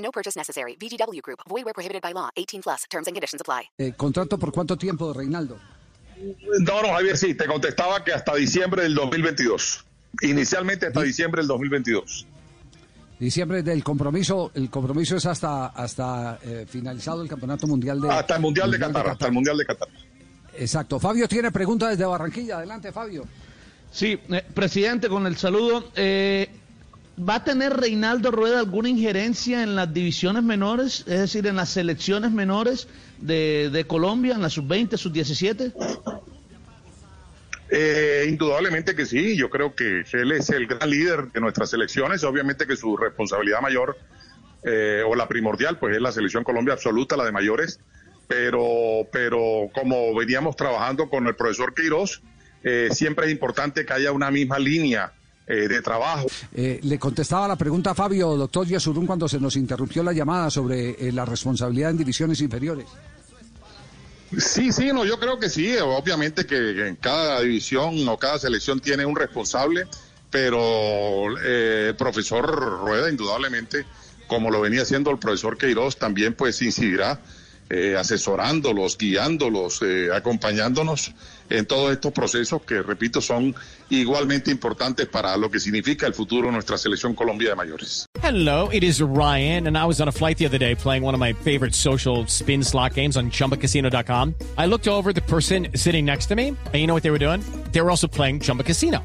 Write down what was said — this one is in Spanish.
No purchase necessary. VGW Group. Void where prohibited by law. 18 plus. Terms and conditions apply. Eh, ¿Contrato por cuánto tiempo, Reinaldo? No, no, Javier, sí, te contestaba que hasta diciembre del 2022. Inicialmente hasta diciembre del 2022. Diciembre del compromiso, el compromiso es hasta hasta eh, finalizado el Campeonato Mundial de Hasta el Mundial de Qatar, hasta el Mundial de Qatar. Exacto. Fabio tiene pregunta desde Barranquilla. Adelante, Fabio. Sí, eh, presidente, con el saludo. Eh, ¿Va a tener Reinaldo Rueda alguna injerencia en las divisiones menores, es decir, en las selecciones menores de, de Colombia, en las sub-20, sub-17? Eh, indudablemente que sí, yo creo que él es el gran líder de nuestras selecciones, obviamente que su responsabilidad mayor eh, o la primordial pues es la selección Colombia absoluta, la de mayores, pero, pero como veníamos trabajando con el profesor Queiroz, eh, siempre es importante que haya una misma línea eh, de trabajo. Eh, le contestaba la pregunta a Fabio, doctor Yasurún, cuando se nos interrumpió la llamada sobre eh, la responsabilidad en divisiones inferiores. Sí, sí, no, yo creo que sí. Obviamente que en cada división o cada selección tiene un responsable, pero eh, el profesor Rueda, indudablemente, como lo venía haciendo el profesor Queiroz, también pues incidirá eh, asesorándolos, guiándolos, eh, acompañándonos en todos estos procesos que, repito, son igualmente importantes para lo que significa el futuro de nuestra selección Colombia de mayores. Hello, it is Ryan, and I was on a flight the other day playing one of my favorite social spin slot games on chumbacasino.com. I looked over the person sitting next to me, and you know what they were doing? They were also playing Chumba Casino.